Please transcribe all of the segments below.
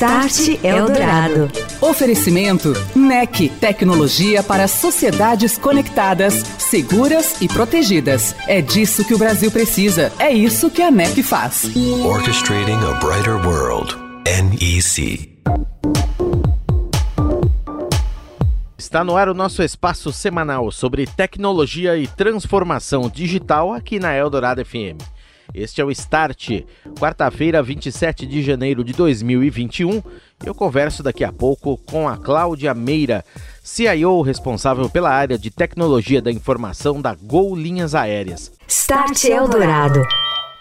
Start Eldorado. Oferecimento NEC, tecnologia para sociedades conectadas, seguras e protegidas. É disso que o Brasil precisa. É isso que a NEC faz. Orchestrating a brighter world. NEC. Está no ar o nosso espaço semanal sobre tecnologia e transformação digital aqui na Eldorado FM. Este é o Start, quarta-feira, 27 de janeiro de 2021. Eu converso daqui a pouco com a Cláudia Meira, CIO responsável pela área de tecnologia da informação da Gol Linhas Aéreas. Start Eldorado.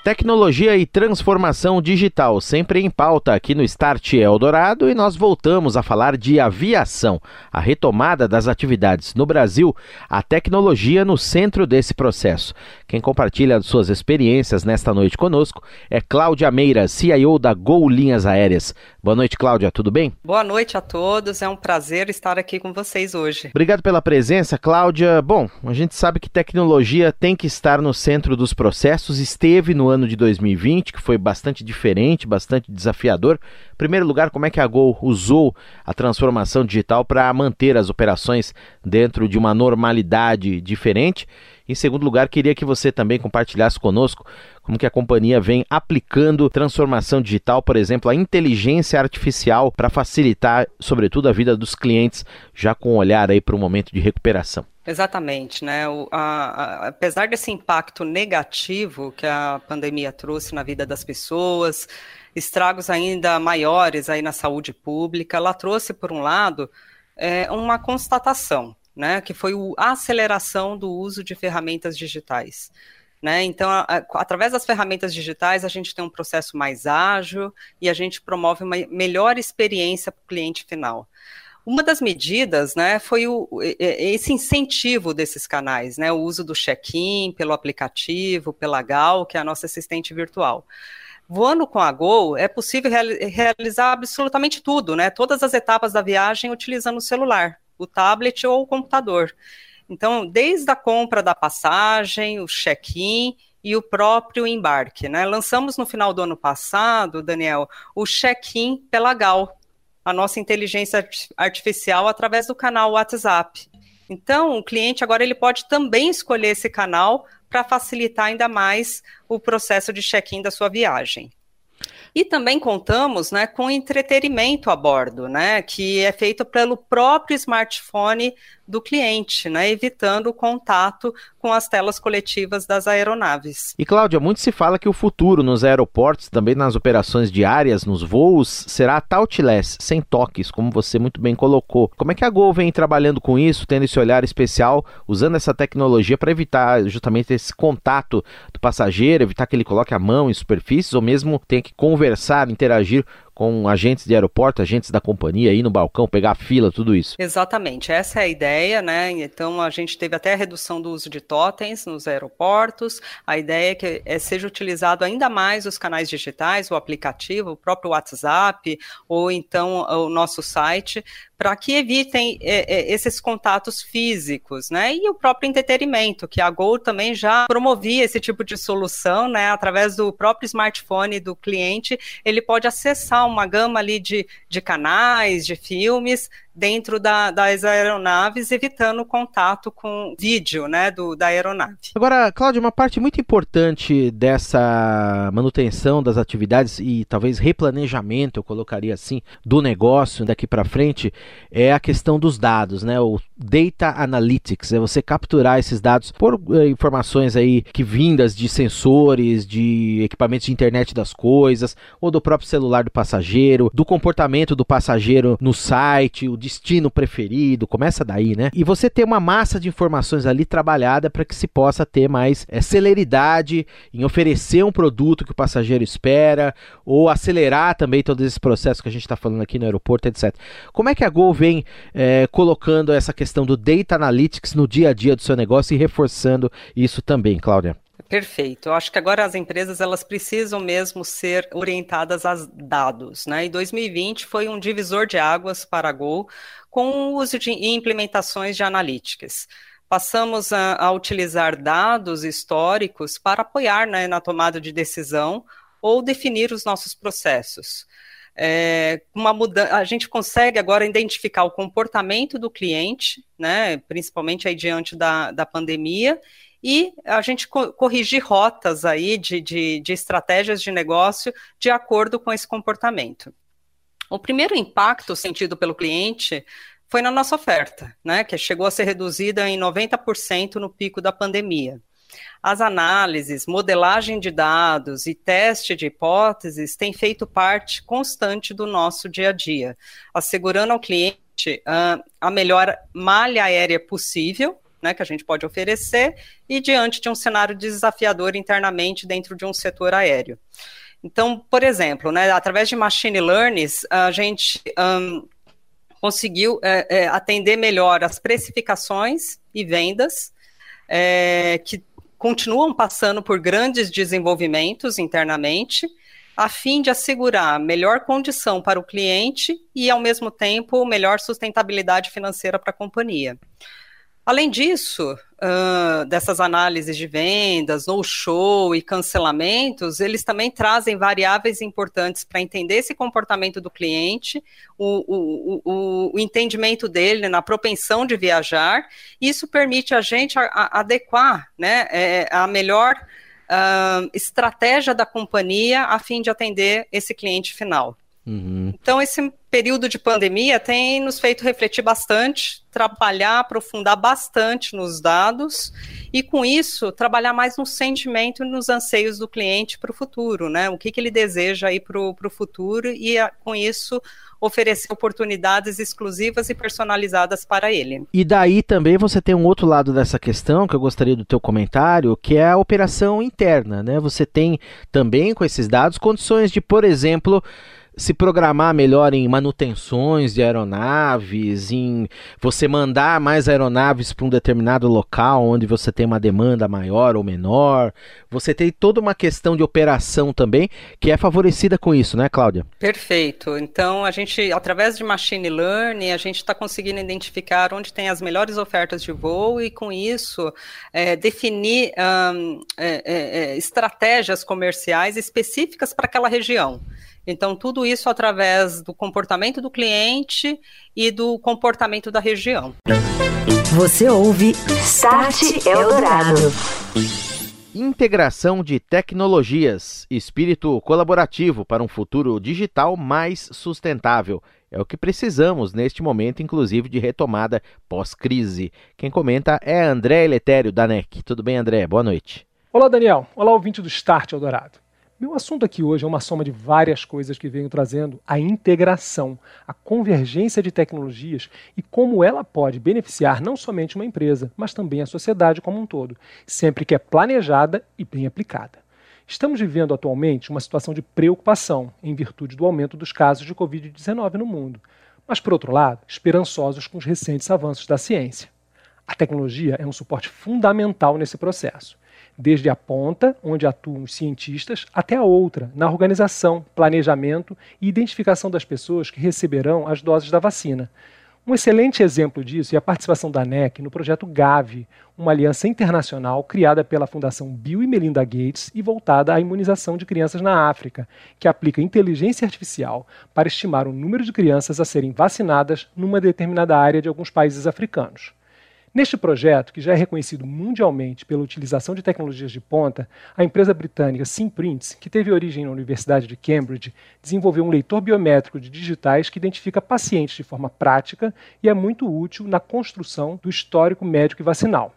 Tecnologia e transformação digital, sempre em pauta aqui no Start Eldorado, e nós voltamos a falar de aviação, a retomada das atividades no Brasil, a tecnologia no centro desse processo. Quem compartilha suas experiências nesta noite conosco é Cláudia Meira, CIO da Gol Linhas Aéreas. Boa noite, Cláudia, tudo bem? Boa noite a todos, é um prazer estar aqui com vocês hoje. Obrigado pela presença, Cláudia. Bom, a gente sabe que tecnologia tem que estar no centro dos processos, esteve no ano de 2020, que foi bastante diferente, bastante desafiador. Em primeiro lugar, como é que a Gol usou a transformação digital para manter as operações dentro de uma normalidade diferente? Em segundo lugar, queria que você também compartilhasse conosco como que a companhia vem aplicando transformação digital, por exemplo, a inteligência artificial para facilitar, sobretudo, a vida dos clientes, já com um olhar aí para o momento de recuperação. Exatamente, né? O, a, a, apesar desse impacto negativo que a pandemia trouxe na vida das pessoas, estragos ainda maiores aí na saúde pública, ela trouxe, por um lado, é, uma constatação, né? Que foi a aceleração do uso de ferramentas digitais. Né? Então, a, a, através das ferramentas digitais, a gente tem um processo mais ágil e a gente promove uma melhor experiência para o cliente final. Uma das medidas, né, foi o, esse incentivo desses canais, né, o uso do check-in pelo aplicativo, pela Gal, que é a nossa assistente virtual. Voando com a Gol, é possível realizar absolutamente tudo, né, todas as etapas da viagem utilizando o celular, o tablet ou o computador. Então, desde a compra da passagem, o check-in e o próprio embarque, né? Lançamos no final do ano passado, Daniel, o check-in pela Gal, a nossa inteligência artificial através do canal WhatsApp. Então, o cliente agora ele pode também escolher esse canal para facilitar ainda mais o processo de check-in da sua viagem. E também contamos né, com entretenimento a bordo, né, que é feito pelo próprio smartphone do cliente, né, evitando o contato com as telas coletivas das aeronaves. E Cláudia, muito se fala que o futuro nos aeroportos, também nas operações diárias, nos voos, será touchless, sem toques, como você muito bem colocou. Como é que a Gol vem trabalhando com isso, tendo esse olhar especial, usando essa tecnologia para evitar justamente esse contato do passageiro, evitar que ele coloque a mão em superfícies ou mesmo tenha que conversar, interagir com agentes de aeroporto, agentes da companhia, ir no balcão, pegar a fila, tudo isso. Exatamente, essa é a ideia, né? Então a gente teve até a redução do uso de totens nos aeroportos. A ideia é que é, seja utilizado ainda mais os canais digitais, o aplicativo, o próprio WhatsApp, ou então o nosso site, para que evitem é, é, esses contatos físicos, né? E o próprio entretenimento, que a Gol também já promovia esse tipo de solução, né? Através do próprio smartphone do cliente, ele pode acessar uma gama ali de, de canais, de filmes, dentro da, das aeronaves, evitando o contato com vídeo né, do, da aeronave. Agora, Cláudia, uma parte muito importante dessa manutenção das atividades e talvez replanejamento, eu colocaria assim, do negócio daqui para frente, é a questão dos dados, né? O Data Analytics, é você capturar esses dados por eh, informações aí que vindas de sensores, de equipamentos de internet das coisas, ou do próprio celular do passageiro, do comportamento do passageiro no site, o destino preferido, começa daí, né? E você ter uma massa de informações ali trabalhada para que se possa ter mais é, celeridade em oferecer um produto que o passageiro espera, ou acelerar também todo esse processo que a gente está falando aqui no aeroporto, etc. Como é que a Gol vem é, colocando essa questão do Data Analytics no dia a dia do seu negócio e reforçando isso também, Cláudia? Perfeito. Eu acho que agora as empresas elas precisam mesmo ser orientadas a dados, né? E 2020 foi um divisor de águas para a Gol com o uso de implementações de analíticas. Passamos a, a utilizar dados históricos para apoiar né, na tomada de decisão ou definir os nossos processos. É, uma mudança, a gente consegue agora identificar o comportamento do cliente, né, principalmente aí diante da, da pandemia, e a gente co corrigir rotas aí de, de, de estratégias de negócio de acordo com esse comportamento. O primeiro impacto sentido pelo cliente foi na nossa oferta, né, que chegou a ser reduzida em 90% no pico da pandemia. As análises, modelagem de dados e teste de hipóteses têm feito parte constante do nosso dia a dia, assegurando ao cliente uh, a melhor malha aérea possível né, que a gente pode oferecer, e diante de um cenário desafiador internamente dentro de um setor aéreo. Então, por exemplo, né, através de machine learning, a gente um, conseguiu é, é, atender melhor as precificações e vendas, é, que continuam passando por grandes desenvolvimentos internamente, a fim de assegurar melhor condição para o cliente e, ao mesmo tempo, melhor sustentabilidade financeira para a companhia. Além disso, uh, dessas análises de vendas, no show e cancelamentos, eles também trazem variáveis importantes para entender esse comportamento do cliente, o, o, o, o, entendimento dele na propensão de viajar. Isso permite a gente a, a adequar né, é, a melhor uh, estratégia da companhia a fim de atender esse cliente final. Uhum. Então, esse período de pandemia tem nos feito refletir bastante, trabalhar, aprofundar bastante nos dados e, com isso, trabalhar mais no sentimento e nos anseios do cliente para o futuro, né? O que, que ele deseja aí para o futuro e, com isso, oferecer oportunidades exclusivas e personalizadas para ele. E daí também você tem um outro lado dessa questão que eu gostaria do teu comentário, que é a operação interna, né? Você tem também com esses dados condições de, por exemplo, se programar melhor em manutenções de aeronaves, em você mandar mais aeronaves para um determinado local onde você tem uma demanda maior ou menor. Você tem toda uma questão de operação também que é favorecida com isso, né, Cláudia? Perfeito. Então, a gente, através de machine learning, a gente está conseguindo identificar onde tem as melhores ofertas de voo e, com isso, é, definir é, é, é, estratégias comerciais específicas para aquela região. Então, tudo isso através do comportamento do cliente e do comportamento da região. Você ouve Start Eldorado. Integração de tecnologias, espírito colaborativo para um futuro digital mais sustentável. É o que precisamos neste momento, inclusive de retomada pós-crise. Quem comenta é André Eletério, da NEC. Tudo bem, André? Boa noite. Olá, Daniel. Olá, ouvinte do Start Eldorado. Meu assunto aqui hoje é uma soma de várias coisas que venho trazendo a integração, a convergência de tecnologias e como ela pode beneficiar não somente uma empresa, mas também a sociedade como um todo, sempre que é planejada e bem aplicada. Estamos vivendo atualmente uma situação de preocupação em virtude do aumento dos casos de Covid-19 no mundo, mas, por outro lado, esperançosos com os recentes avanços da ciência. A tecnologia é um suporte fundamental nesse processo desde a ponta, onde atuam os cientistas, até a outra, na organização, planejamento e identificação das pessoas que receberão as doses da vacina. Um excelente exemplo disso é a participação da NEC no projeto GAVI, uma aliança internacional criada pela Fundação Bill e Melinda Gates e voltada à imunização de crianças na África, que aplica inteligência artificial para estimar o número de crianças a serem vacinadas numa determinada área de alguns países africanos. Neste projeto, que já é reconhecido mundialmente pela utilização de tecnologias de ponta, a empresa britânica Simprints, que teve origem na Universidade de Cambridge, desenvolveu um leitor biométrico de digitais que identifica pacientes de forma prática e é muito útil na construção do histórico médico e vacinal.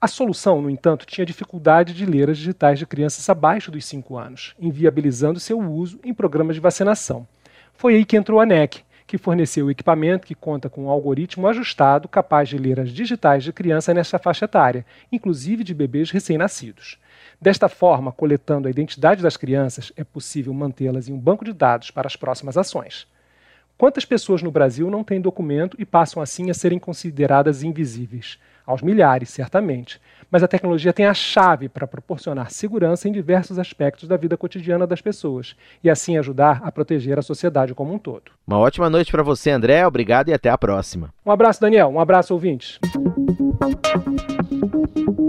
A solução, no entanto, tinha dificuldade de ler as digitais de crianças abaixo dos 5 anos, inviabilizando seu uso em programas de vacinação. Foi aí que entrou a NEC, que forneceu o equipamento que conta com um algoritmo ajustado capaz de ler as digitais de criança nesta faixa etária, inclusive de bebês recém-nascidos. Desta forma, coletando a identidade das crianças, é possível mantê-las em um banco de dados para as próximas ações. Quantas pessoas no Brasil não têm documento e passam assim a serem consideradas invisíveis? Aos milhares, certamente. Mas a tecnologia tem a chave para proporcionar segurança em diversos aspectos da vida cotidiana das pessoas e assim ajudar a proteger a sociedade como um todo. Uma ótima noite para você, André. Obrigado e até a próxima. Um abraço, Daniel. Um abraço, ouvintes.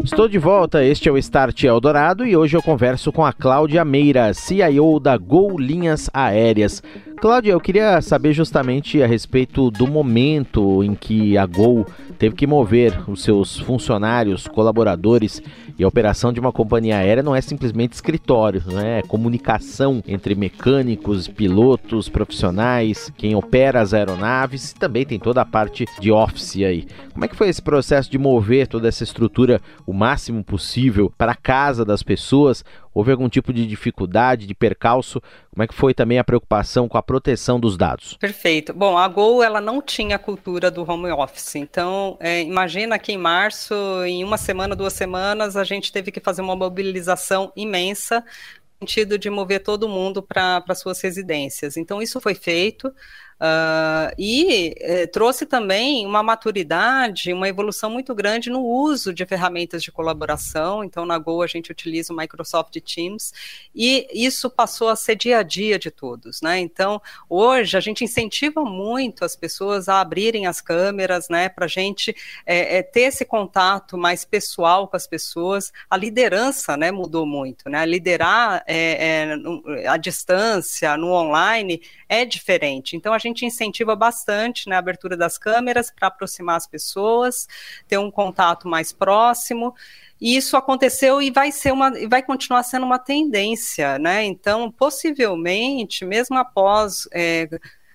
Estou de volta, este é o Start Eldorado e hoje eu converso com a Cláudia Meira, CIO da Gol Linhas Aéreas. Cláudia, eu queria saber justamente a respeito do momento em que a Gol teve que mover os seus funcionários, colaboradores e a operação de uma companhia aérea não é simplesmente escritório, não é comunicação entre mecânicos, pilotos, profissionais, quem opera as aeronaves e também tem toda a parte de office aí. Como é que foi esse processo de mover toda essa estrutura o máximo possível para a casa das pessoas? Houve algum tipo de dificuldade, de percalço? Como é que foi também a preocupação com a proteção dos dados? Perfeito. Bom, a Gol ela não tinha a cultura do home office. Então, é, imagina que em março, em uma semana, duas semanas, a gente teve que fazer uma mobilização imensa sentido de mover todo mundo para suas residências. Então, isso foi feito. Uh, e eh, trouxe também uma maturidade, uma evolução muito grande no uso de ferramentas de colaboração. Então, na Go, a gente utiliza o Microsoft Teams, e isso passou a ser dia a dia de todos. Né? Então, hoje, a gente incentiva muito as pessoas a abrirem as câmeras, né, para a gente é, é, ter esse contato mais pessoal com as pessoas. A liderança né, mudou muito. Né? Liderar é, é, a distância, no online, é diferente. Então, a gente incentiva bastante né, a abertura das câmeras para aproximar as pessoas, ter um contato mais próximo. E isso aconteceu e vai ser uma, vai continuar sendo uma tendência, né? Então, possivelmente, mesmo após é,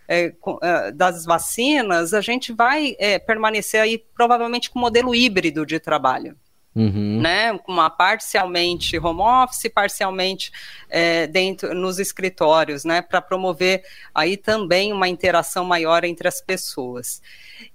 é, é das vacinas, a gente vai é, permanecer aí provavelmente com modelo híbrido de trabalho. Uhum. Né, uma parcialmente home office, parcialmente é, dentro nos escritórios, né, para promover aí também uma interação maior entre as pessoas.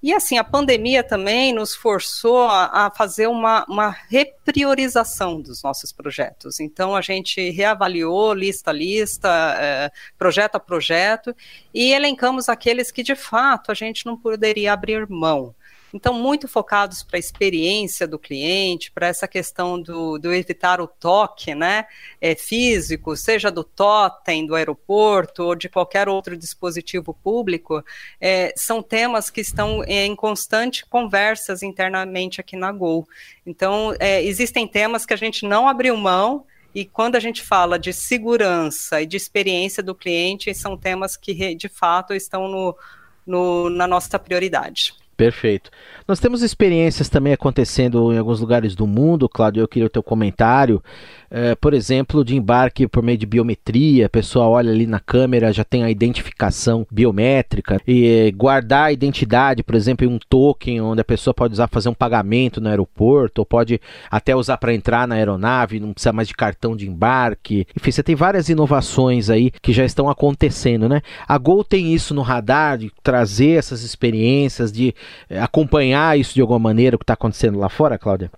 E assim, a pandemia também nos forçou a, a fazer uma, uma repriorização dos nossos projetos. Então a gente reavaliou lista a lista, é, projeto a projeto, e elencamos aqueles que de fato a gente não poderia abrir mão. Então, muito focados para a experiência do cliente, para essa questão do, do, evitar o toque né, é, físico, seja do totem do aeroporto ou de qualquer outro dispositivo público, é, são temas que estão em constante conversas internamente aqui na Gol. Então, é, existem temas que a gente não abriu mão, e quando a gente fala de segurança e de experiência do cliente, são temas que de fato estão no, no, na nossa prioridade. Perfeito. Nós temos experiências também acontecendo em alguns lugares do mundo, Claudio. Eu queria o teu comentário é, por exemplo, de embarque por meio de biometria, a pessoa olha ali na câmera, já tem a identificação biométrica, e guardar a identidade, por exemplo, em um token, onde a pessoa pode usar fazer um pagamento no aeroporto, ou pode até usar para entrar na aeronave, não precisa mais de cartão de embarque. Enfim, você tem várias inovações aí que já estão acontecendo, né? A Gol tem isso no radar, de trazer essas experiências, de é, acompanhar isso de alguma maneira, o que está acontecendo lá fora, Cláudia?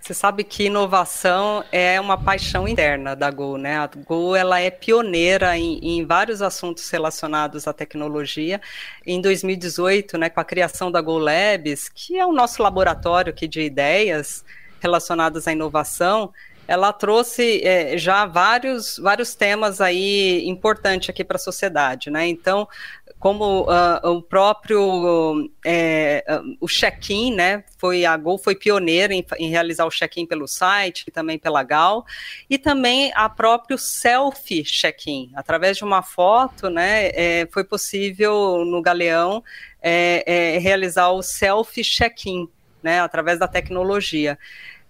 Você sabe que inovação é uma paixão interna da Go, né? A Go ela é pioneira em, em, vários assuntos relacionados à tecnologia. Em 2018, né, com a criação da Go Labs, que é o nosso laboratório aqui de ideias relacionadas à inovação, ela trouxe é, já vários, vários temas aí importantes aqui para a sociedade, né? Então, como uh, o próprio é, o check-in, né? Foi a Gol foi pioneira em, em realizar o check-in pelo site também pela Gal, e também a próprio selfie check-in, através de uma foto, né? É, foi possível no Galeão é, é realizar o selfie check-in, né? Através da tecnologia.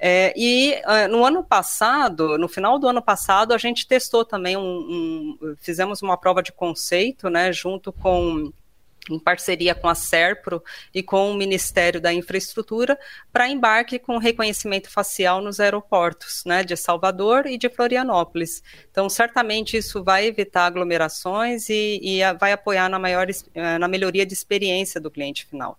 É, e uh, no ano passado, no final do ano passado, a gente testou também um, um fizemos uma prova de conceito, né, junto com em parceria com a Serpro e com o Ministério da Infraestrutura, para embarque com reconhecimento facial nos aeroportos né, de Salvador e de Florianópolis. Então, certamente isso vai evitar aglomerações e, e vai apoiar na, maior, eh, na melhoria de experiência do cliente final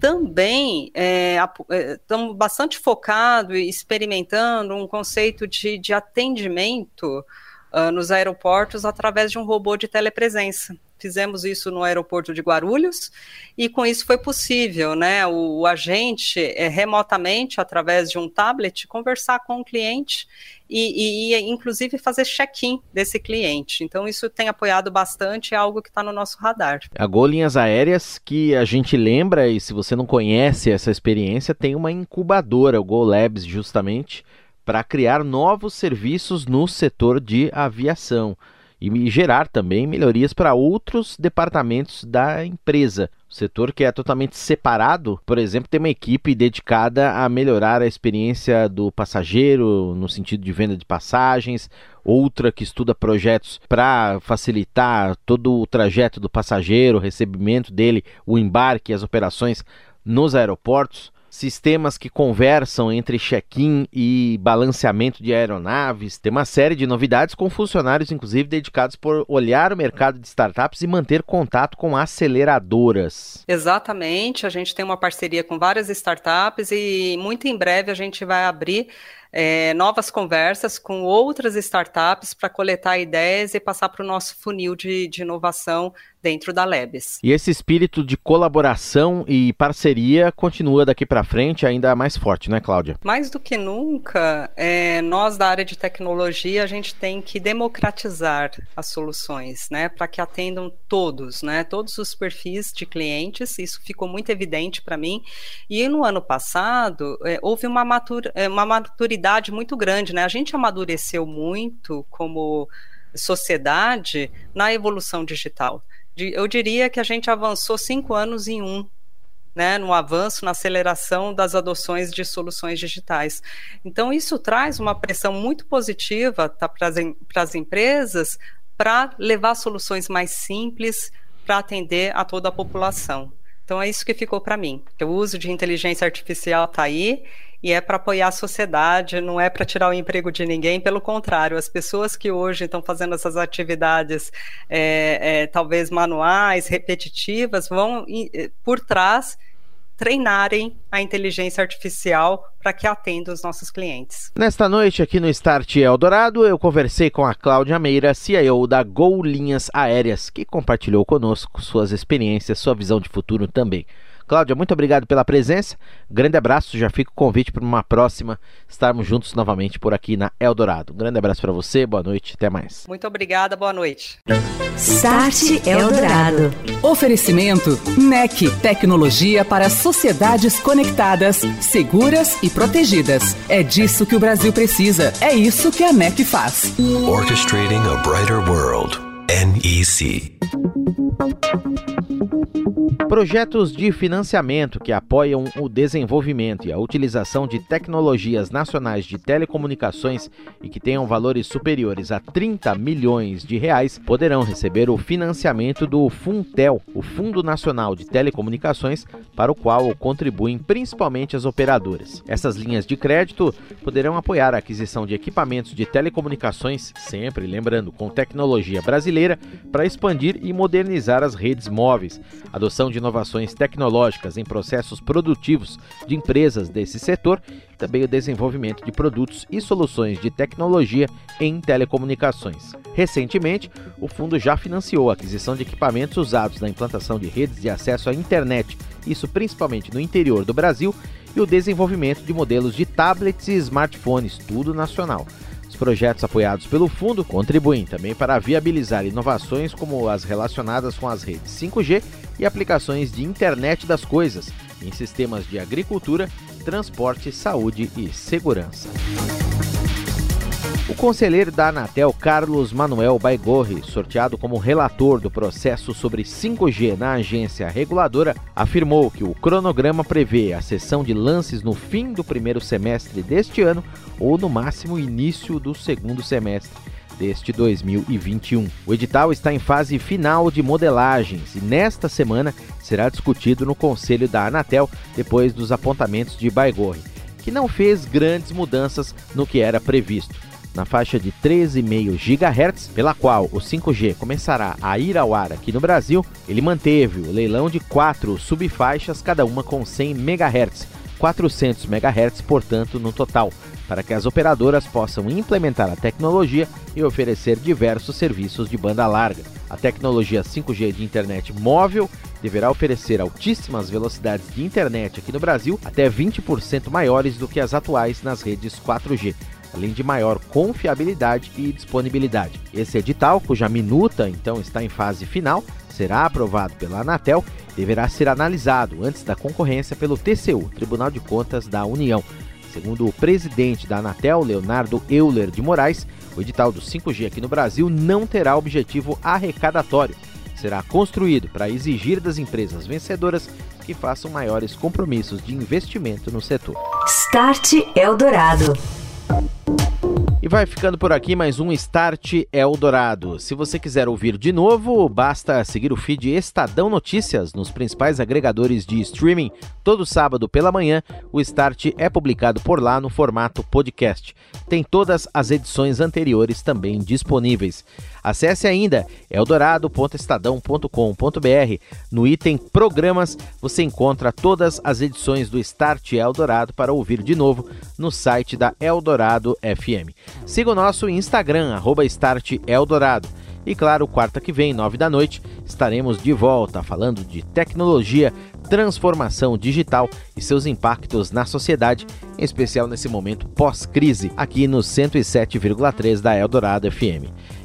também estamos é, bastante focados e experimentando um conceito de, de atendimento uh, nos aeroportos através de um robô de telepresença. Fizemos isso no aeroporto de Guarulhos e com isso foi possível, né? O, o agente é, remotamente, através de um tablet, conversar com o cliente e, e, e inclusive fazer check-in desse cliente. Então isso tem apoiado bastante, é algo que está no nosso radar. A Gol Linhas Aéreas, que a gente lembra, e se você não conhece essa experiência, tem uma incubadora, o Go Labs, justamente, para criar novos serviços no setor de aviação e gerar também melhorias para outros departamentos da empresa. O setor que é totalmente separado, por exemplo, tem uma equipe dedicada a melhorar a experiência do passageiro no sentido de venda de passagens, outra que estuda projetos para facilitar todo o trajeto do passageiro, o recebimento dele, o embarque, as operações nos aeroportos sistemas que conversam entre check-in e balanceamento de aeronaves. Tem uma série de novidades com funcionários, inclusive, dedicados por olhar o mercado de startups e manter contato com aceleradoras. Exatamente, a gente tem uma parceria com várias startups e muito em breve a gente vai abrir é, novas conversas com outras startups para coletar ideias e passar para o nosso funil de, de inovação dentro da Lebes. E esse espírito de colaboração e parceria continua daqui para frente ainda mais forte, né, Cláudia? Mais do que nunca, é, nós da área de tecnologia, a gente tem que democratizar as soluções, né, para que atendam todos, né, todos os perfis de clientes. Isso ficou muito evidente para mim. E no ano passado, é, houve uma, é, uma maturidade muito grande, né? A gente amadureceu muito como sociedade na evolução digital eu diria que a gente avançou cinco anos em um, né, no avanço, na aceleração das adoções de soluções digitais. Então, isso traz uma pressão muito positiva tá, para as empresas para levar soluções mais simples para atender a toda a população. Então, é isso que ficou para mim. O uso de inteligência artificial está aí e é para apoiar a sociedade, não é para tirar o emprego de ninguém, pelo contrário, as pessoas que hoje estão fazendo essas atividades, é, é, talvez manuais, repetitivas, vão é, por trás treinarem a inteligência artificial para que atenda os nossos clientes. Nesta noite, aqui no Start Eldorado, eu conversei com a Cláudia Meira, CIO da Gol Linhas Aéreas, que compartilhou conosco suas experiências, sua visão de futuro também. Cláudia, muito obrigado pela presença. Grande abraço, já fica o convite para uma próxima estarmos juntos novamente por aqui na Eldorado. Um grande abraço para você, boa noite, até mais. Muito obrigada, boa noite. Start Eldorado. Oferecimento NEC, tecnologia para sociedades conectadas, seguras e protegidas. É disso que o Brasil precisa. É isso que a NEC faz. Orchestrating a brighter world. NEC. Projetos de financiamento que apoiam o desenvolvimento e a utilização de tecnologias nacionais de telecomunicações e que tenham valores superiores a 30 milhões de reais poderão receber o financiamento do Funtel, o Fundo Nacional de Telecomunicações, para o qual contribuem principalmente as operadoras. Essas linhas de crédito poderão apoiar a aquisição de equipamentos de telecomunicações, sempre lembrando com tecnologia brasileira, para expandir e modernizar as redes móveis, adoção de inovações tecnológicas em processos produtivos de empresas desse setor e também o desenvolvimento de produtos e soluções de tecnologia em telecomunicações. Recentemente, o fundo já financiou a aquisição de equipamentos usados na implantação de redes de acesso à internet, isso principalmente no interior do Brasil, e o desenvolvimento de modelos de tablets e smartphones, tudo nacional projetos apoiados pelo fundo contribuem também para viabilizar inovações como as relacionadas com as redes 5G e aplicações de internet das coisas em sistemas de agricultura, transporte, saúde e segurança. O conselheiro da Anatel, Carlos Manuel Baigorre, sorteado como relator do processo sobre 5G na agência reguladora, afirmou que o cronograma prevê a sessão de lances no fim do primeiro semestre deste ano ou no máximo início do segundo semestre deste 2021. O edital está em fase final de modelagens e nesta semana será discutido no conselho da Anatel depois dos apontamentos de Baigorre, que não fez grandes mudanças no que era previsto na faixa de 13,5 GHz, pela qual o 5G começará a ir ao ar aqui no Brasil, ele manteve o leilão de quatro subfaixas, cada uma com 100 MHz, 400 MHz, portanto, no total, para que as operadoras possam implementar a tecnologia e oferecer diversos serviços de banda larga. A tecnologia 5G de internet móvel deverá oferecer altíssimas velocidades de internet aqui no Brasil, até 20% maiores do que as atuais nas redes 4G além de maior confiabilidade e disponibilidade. Esse edital, cuja minuta então está em fase final, será aprovado pela Anatel deverá ser analisado antes da concorrência pelo TCU, Tribunal de Contas da União. Segundo o presidente da Anatel, Leonardo Euler de Moraes, o edital do 5G aqui no Brasil não terá objetivo arrecadatório. Será construído para exigir das empresas vencedoras que façam maiores compromissos de investimento no setor. Start Eldorado. E vai ficando por aqui mais um Start Eldorado. Se você quiser ouvir de novo, basta seguir o feed Estadão Notícias nos principais agregadores de streaming. Todo sábado pela manhã, o Start é publicado por lá no formato podcast. Tem todas as edições anteriores também disponíveis. Acesse ainda eldorado.estadão.com.br. No item Programas, você encontra todas as edições do Start Eldorado para ouvir de novo no site da Eldorado FM. Siga o nosso Instagram, arroba Start Eldorado. E claro, quarta que vem, nove da noite, estaremos de volta falando de tecnologia, transformação digital e seus impactos na sociedade, em especial nesse momento pós-crise, aqui no 107,3 da Eldorado FM.